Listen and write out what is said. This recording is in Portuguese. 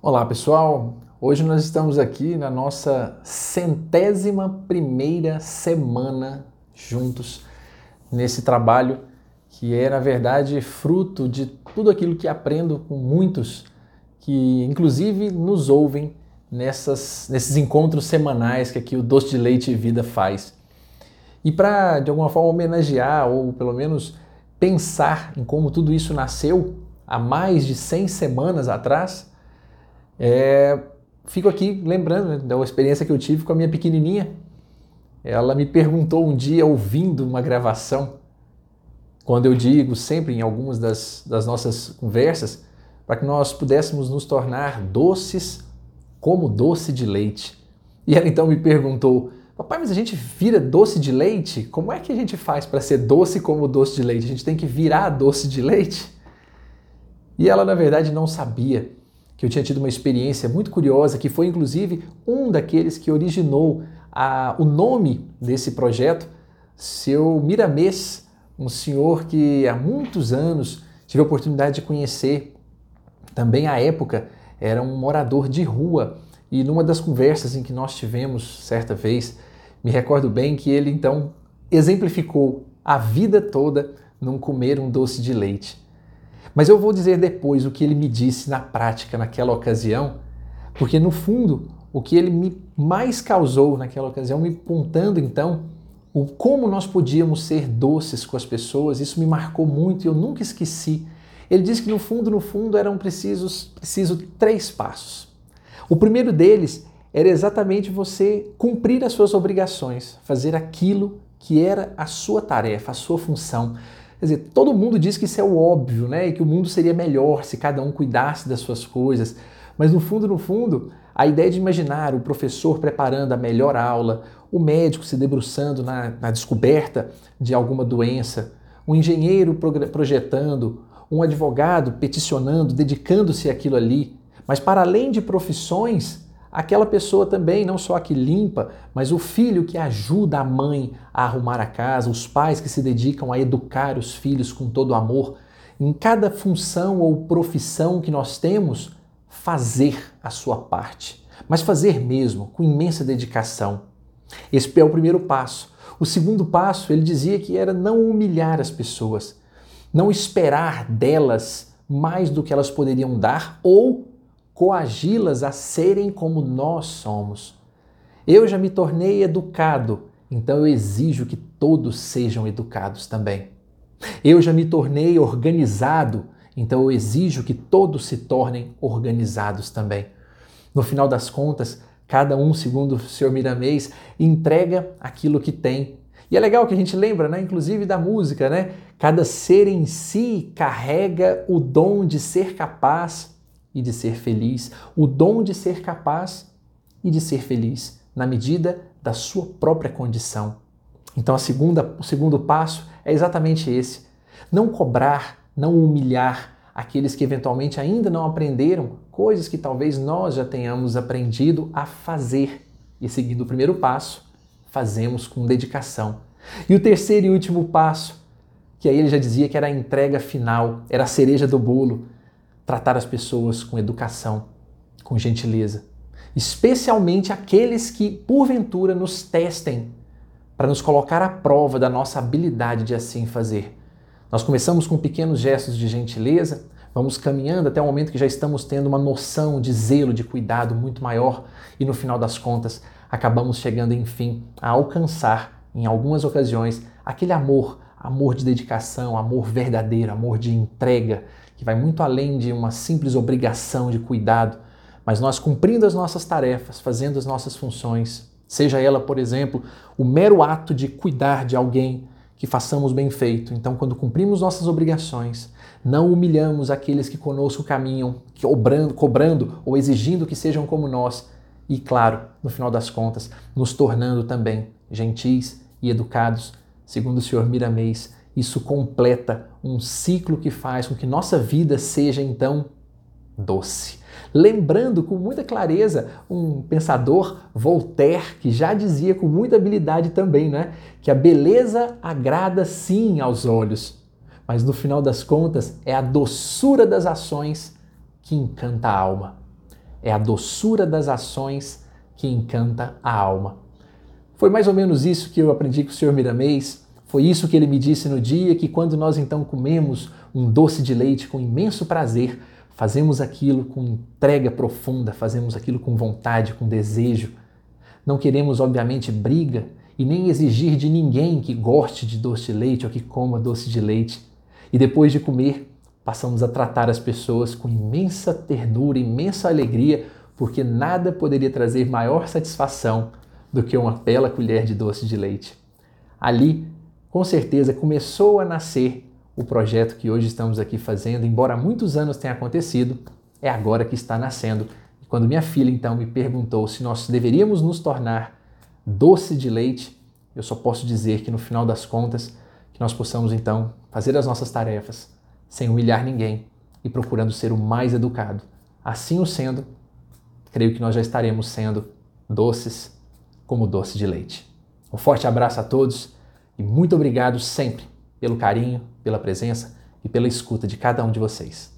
Olá pessoal, hoje nós estamos aqui na nossa centésima primeira semana juntos nesse trabalho que é na verdade fruto de tudo aquilo que aprendo com muitos que inclusive nos ouvem nessas, nesses encontros semanais que aqui o Doce de Leite e Vida faz. E para de alguma forma homenagear ou pelo menos pensar em como tudo isso nasceu há mais de 100 semanas atrás, é, fico aqui lembrando né, da experiência que eu tive com a minha pequenininha. Ela me perguntou um dia, ouvindo uma gravação, quando eu digo sempre em algumas das, das nossas conversas, para que nós pudéssemos nos tornar doces como doce de leite. E ela então me perguntou: Papai, mas a gente vira doce de leite? Como é que a gente faz para ser doce como doce de leite? A gente tem que virar doce de leite? E ela, na verdade, não sabia que eu tinha tido uma experiência muito curiosa, que foi inclusive um daqueles que originou a, o nome desse projeto, seu Miramês, um senhor que há muitos anos tive a oportunidade de conhecer. Também à época era um morador de rua e numa das conversas em que nós tivemos certa vez, me recordo bem que ele então exemplificou a vida toda num comer um doce de leite. Mas eu vou dizer depois o que ele me disse na prática naquela ocasião, porque no fundo o que ele me mais causou naquela ocasião, me apontando então o como nós podíamos ser doces com as pessoas, isso me marcou muito e eu nunca esqueci. Ele disse que no fundo, no fundo eram precisos, preciso três passos. O primeiro deles era exatamente você cumprir as suas obrigações, fazer aquilo que era a sua tarefa, a sua função. Quer dizer, todo mundo diz que isso é o óbvio, né? E que o mundo seria melhor se cada um cuidasse das suas coisas. Mas no fundo, no fundo, a ideia de imaginar o professor preparando a melhor aula, o médico se debruçando na, na descoberta de alguma doença, o engenheiro projetando, um advogado peticionando, dedicando-se àquilo ali. Mas para além de profissões, aquela pessoa também, não só a que limpa, mas o filho que ajuda a mãe a arrumar a casa, os pais que se dedicam a educar os filhos com todo amor. Em cada função ou profissão que nós temos, fazer a sua parte, mas fazer mesmo, com imensa dedicação. Esse é o primeiro passo. O segundo passo, ele dizia que era não humilhar as pessoas, não esperar delas mais do que elas poderiam dar ou coagi-las a serem como nós somos. Eu já me tornei educado, então eu exijo que todos sejam educados também. Eu já me tornei organizado, então eu exijo que todos se tornem organizados também. No final das contas, cada um, segundo o Sr. Miramês, entrega aquilo que tem. E é legal que a gente lembra, né, inclusive da música, né? Cada ser em si carrega o dom de ser capaz e de ser feliz, o dom de ser capaz e de ser feliz, na medida da sua própria condição. Então, a segunda, o segundo passo é exatamente esse: não cobrar, não humilhar aqueles que eventualmente ainda não aprenderam coisas que talvez nós já tenhamos aprendido a fazer. E seguindo o primeiro passo, fazemos com dedicação. E o terceiro e último passo, que aí ele já dizia que era a entrega final, era a cereja do bolo, tratar as pessoas com educação, com gentileza, especialmente aqueles que porventura nos testem para nos colocar à prova da nossa habilidade de assim fazer. Nós começamos com pequenos gestos de gentileza, vamos caminhando até o momento que já estamos tendo uma noção de zelo, de cuidado muito maior e no final das contas acabamos chegando enfim a alcançar, em algumas ocasiões, aquele amor, amor de dedicação, amor verdadeiro, amor de entrega, que vai muito além de uma simples obrigação de cuidado, mas nós cumprindo as nossas tarefas, fazendo as nossas funções, seja ela, por exemplo, o mero ato de cuidar de alguém, que façamos bem feito. Então, quando cumprimos nossas obrigações, não humilhamos aqueles que conosco caminham, cobrando, cobrando ou exigindo que sejam como nós, e, claro, no final das contas, nos tornando também gentis e educados, segundo o Senhor Miramês, isso completa um ciclo que faz com que nossa vida seja então doce. Lembrando com muita clareza um pensador, Voltaire, que já dizia com muita habilidade também, né, que a beleza agrada sim aos olhos, mas no final das contas é a doçura das ações que encanta a alma. é a doçura das ações que encanta a alma. Foi mais ou menos isso que eu aprendi com o Sr. Miramês. Foi isso que ele me disse no dia que, quando nós então comemos um doce de leite com imenso prazer, fazemos aquilo com entrega profunda, fazemos aquilo com vontade, com desejo. Não queremos, obviamente, briga e nem exigir de ninguém que goste de doce de leite ou que coma doce de leite. E depois de comer, passamos a tratar as pessoas com imensa ternura, imensa alegria, porque nada poderia trazer maior satisfação do que uma bela colher de doce de leite. Ali, com certeza, começou a nascer o projeto que hoje estamos aqui fazendo, embora muitos anos tenha acontecido, é agora que está nascendo. E quando minha filha então me perguntou se nós deveríamos nos tornar doce de leite, eu só posso dizer que no final das contas, que nós possamos então fazer as nossas tarefas sem humilhar ninguém e procurando ser o mais educado. Assim o sendo, creio que nós já estaremos sendo doces como doce de leite. Um forte abraço a todos e muito obrigado sempre pelo carinho, pela presença e pela escuta de cada um de vocês.